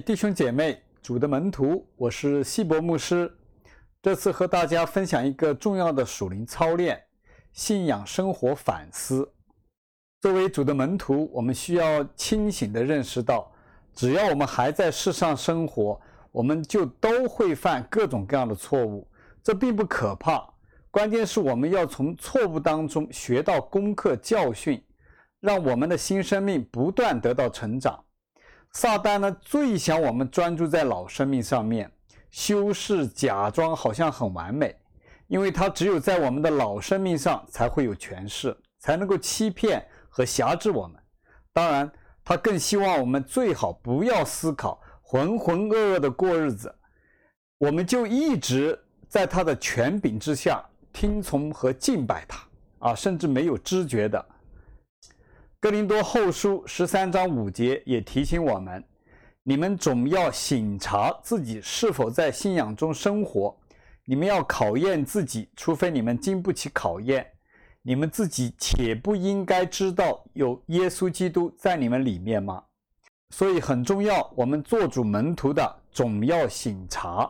弟兄姐妹、主的门徒，我是希伯牧师。这次和大家分享一个重要的属灵操练——信仰生活反思。作为主的门徒，我们需要清醒地认识到，只要我们还在世上生活，我们就都会犯各种各样的错误。这并不可怕，关键是我们要从错误当中学到功课教训，让我们的新生命不断得到成长。撒旦呢，最想我们专注在老生命上面，修饰、假装好像很完美，因为他只有在我们的老生命上才会有权势，才能够欺骗和辖制我们。当然，他更希望我们最好不要思考，浑浑噩噩的过日子，我们就一直在他的权柄之下听从和敬拜他啊，甚至没有知觉的。哥林多后书十三章五节也提醒我们：你们总要省察自己是否在信仰中生活。你们要考验自己，除非你们经不起考验。你们自己且不应该知道有耶稣基督在你们里面吗？所以很重要，我们做主门徒的总要省察。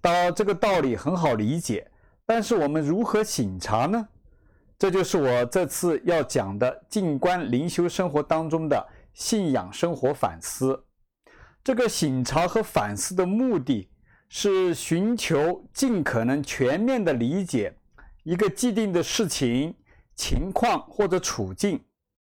当然，这个道理很好理解，但是我们如何省察呢？这就是我这次要讲的，静观灵修生活当中的信仰生活反思。这个省察和反思的目的是寻求尽可能全面的理解一个既定的事情、情况或者处境，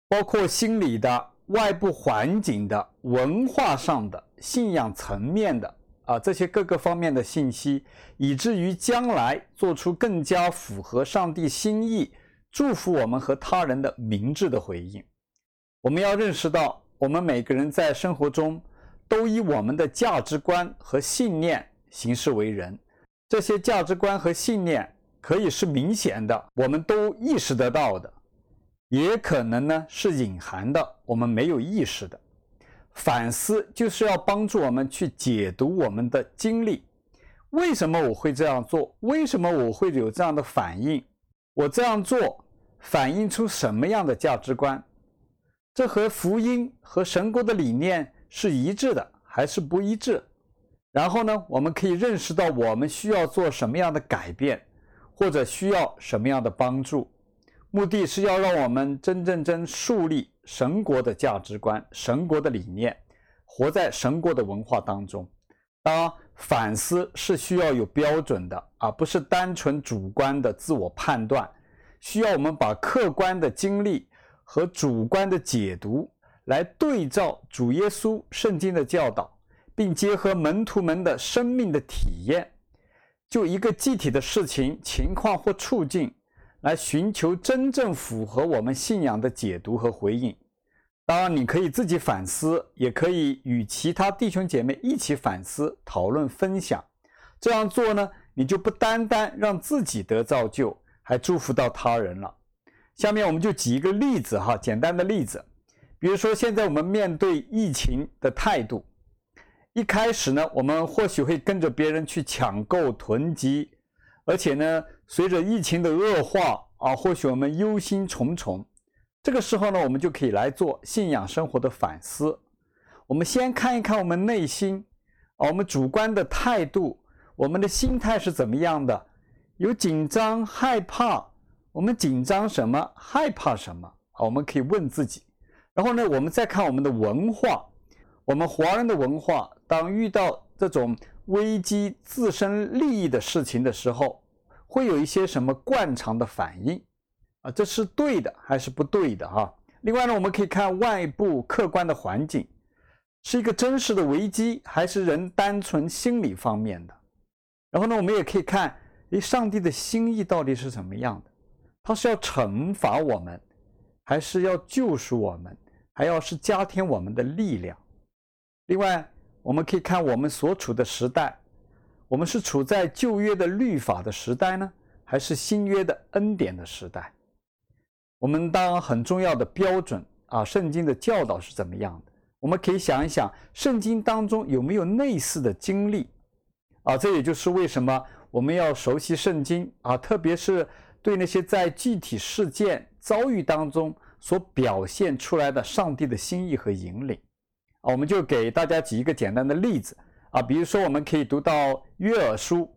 包括心理的、外部环境的、文化上的、信仰层面的啊这些各个方面的信息，以至于将来做出更加符合上帝心意。祝福我们和他人的明智的回应。我们要认识到，我们每个人在生活中都以我们的价值观和信念行事为人。这些价值观和信念可以是明显的，我们都意识得到的；也可能呢是隐含的，我们没有意识的。反思就是要帮助我们去解读我们的经历。为什么我会这样做？为什么我会有这样的反应？我这样做。反映出什么样的价值观？这和福音和神国的理念是一致的，还是不一致？然后呢，我们可以认识到我们需要做什么样的改变，或者需要什么样的帮助。目的是要让我们真正真树立神国的价值观、神国的理念，活在神国的文化当中。当，反思是需要有标准的，而不是单纯主观的自我判断。需要我们把客观的经历和主观的解读来对照主耶稣圣经的教导，并结合门徒们的生命的体验，就一个具体的事情、情况或处境来寻求真正符合我们信仰的解读和回应。当然，你可以自己反思，也可以与其他弟兄姐妹一起反思、讨论、分享。这样做呢，你就不单单让自己得造就。还祝福到他人了。下面我们就举一个例子哈，简单的例子，比如说现在我们面对疫情的态度，一开始呢，我们或许会跟着别人去抢购囤积，而且呢，随着疫情的恶化啊，或许我们忧心忡忡。这个时候呢，我们就可以来做信仰生活的反思。我们先看一看我们内心啊，我们主观的态度，我们的心态是怎么样的。有紧张、害怕，我们紧张什么？害怕什么？啊，我们可以问自己。然后呢，我们再看我们的文化，我们华人的文化，当遇到这种危机、自身利益的事情的时候，会有一些什么惯常的反应？啊，这是对的还是不对的？哈。另外呢，我们可以看外部客观的环境，是一个真实的危机，还是人单纯心理方面的？然后呢，我们也可以看。诶，上帝的心意到底是怎么样的？他是要惩罚我们，还是要救赎我们，还要是加添我们的力量？另外，我们可以看我们所处的时代，我们是处在旧约的律法的时代呢，还是新约的恩典的时代？我们当很重要的标准啊，圣经的教导是怎么样的？我们可以想一想，圣经当中有没有类似的经历？啊，这也就是为什么。我们要熟悉圣经啊，特别是对那些在具体事件遭遇当中所表现出来的上帝的心意和引领啊，我们就给大家举一个简单的例子啊，比如说我们可以读到约珥书，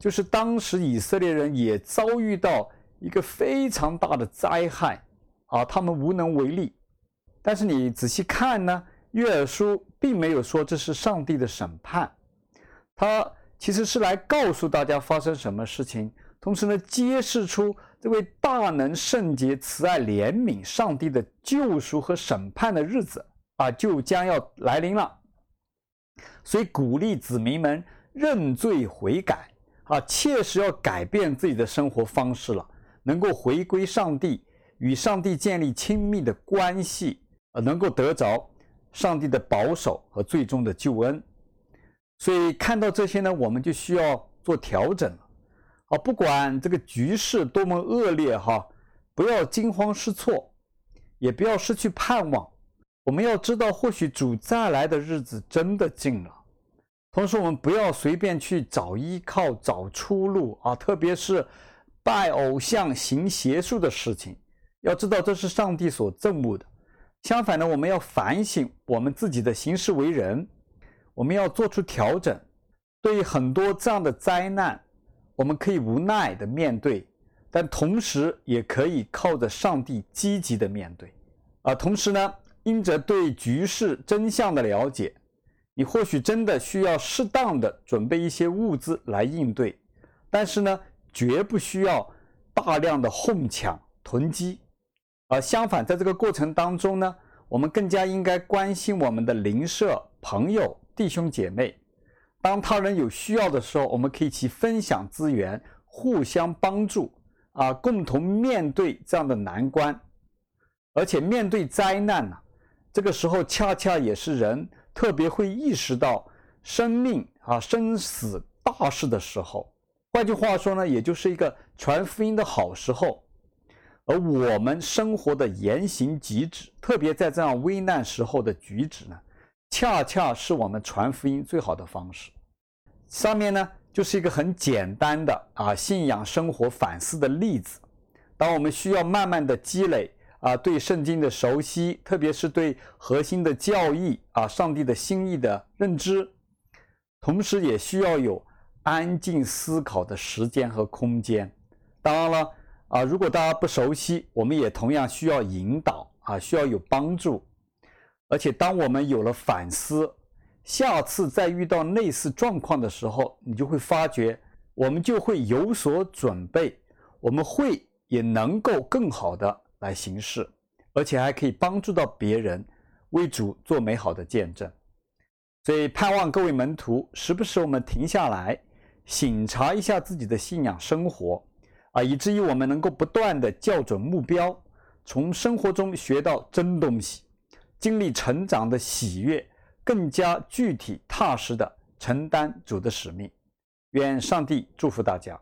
就是当时以色列人也遭遇到一个非常大的灾害啊，他们无能为力。但是你仔细看呢，约珥书并没有说这是上帝的审判，他其实是来告诉大家发生什么事情，同时呢，揭示出这位大能、圣洁、慈爱、怜悯上帝的救赎和审判的日子。啊，就将要来临了，所以鼓励子民们认罪悔改啊，切实要改变自己的生活方式了，能够回归上帝，与上帝建立亲密的关系，呃，能够得着上帝的保守和最终的救恩。所以看到这些呢，我们就需要做调整了啊，不管这个局势多么恶劣哈，不要惊慌失措，也不要失去盼望。我们要知道，或许主再来的日子真的近了。同时，我们不要随便去找依靠、找出路啊，特别是拜偶像、行邪术的事情。要知道，这是上帝所憎恶的。相反呢，我们要反省我们自己的行事为人，我们要做出调整。对于很多这样的灾难，我们可以无奈的面对，但同时也可以靠着上帝积极的面对。啊，同时呢。因着对局势真相的了解，你或许真的需要适当的准备一些物资来应对，但是呢，绝不需要大量的哄抢囤积。而相反，在这个过程当中呢，我们更加应该关心我们的邻舍、朋友、弟兄姐妹。当他人有需要的时候，我们可以一起分享资源，互相帮助，啊，共同面对这样的难关。而且面对灾难呢，这个时候恰恰也是人特别会意识到生命啊生死大事的时候。换句话说呢，也就是一个传福音的好时候。而我们生活的言行举止，特别在这样危难时候的举止呢，恰恰是我们传福音最好的方式。上面呢就是一个很简单的啊信仰生活反思的例子。当我们需要慢慢的积累。啊，对圣经的熟悉，特别是对核心的教义啊，上帝的心意的认知，同时也需要有安静思考的时间和空间。当然了，啊，如果大家不熟悉，我们也同样需要引导啊，需要有帮助。而且，当我们有了反思，下次再遇到类似状况的时候，你就会发觉，我们就会有所准备，我们会也能够更好的。来行事，而且还可以帮助到别人，为主做美好的见证。所以盼望各位门徒，时不时我们停下来，省察一下自己的信仰生活，啊，以至于我们能够不断地校准目标，从生活中学到真东西，经历成长的喜悦，更加具体踏实地承担主的使命。愿上帝祝福大家。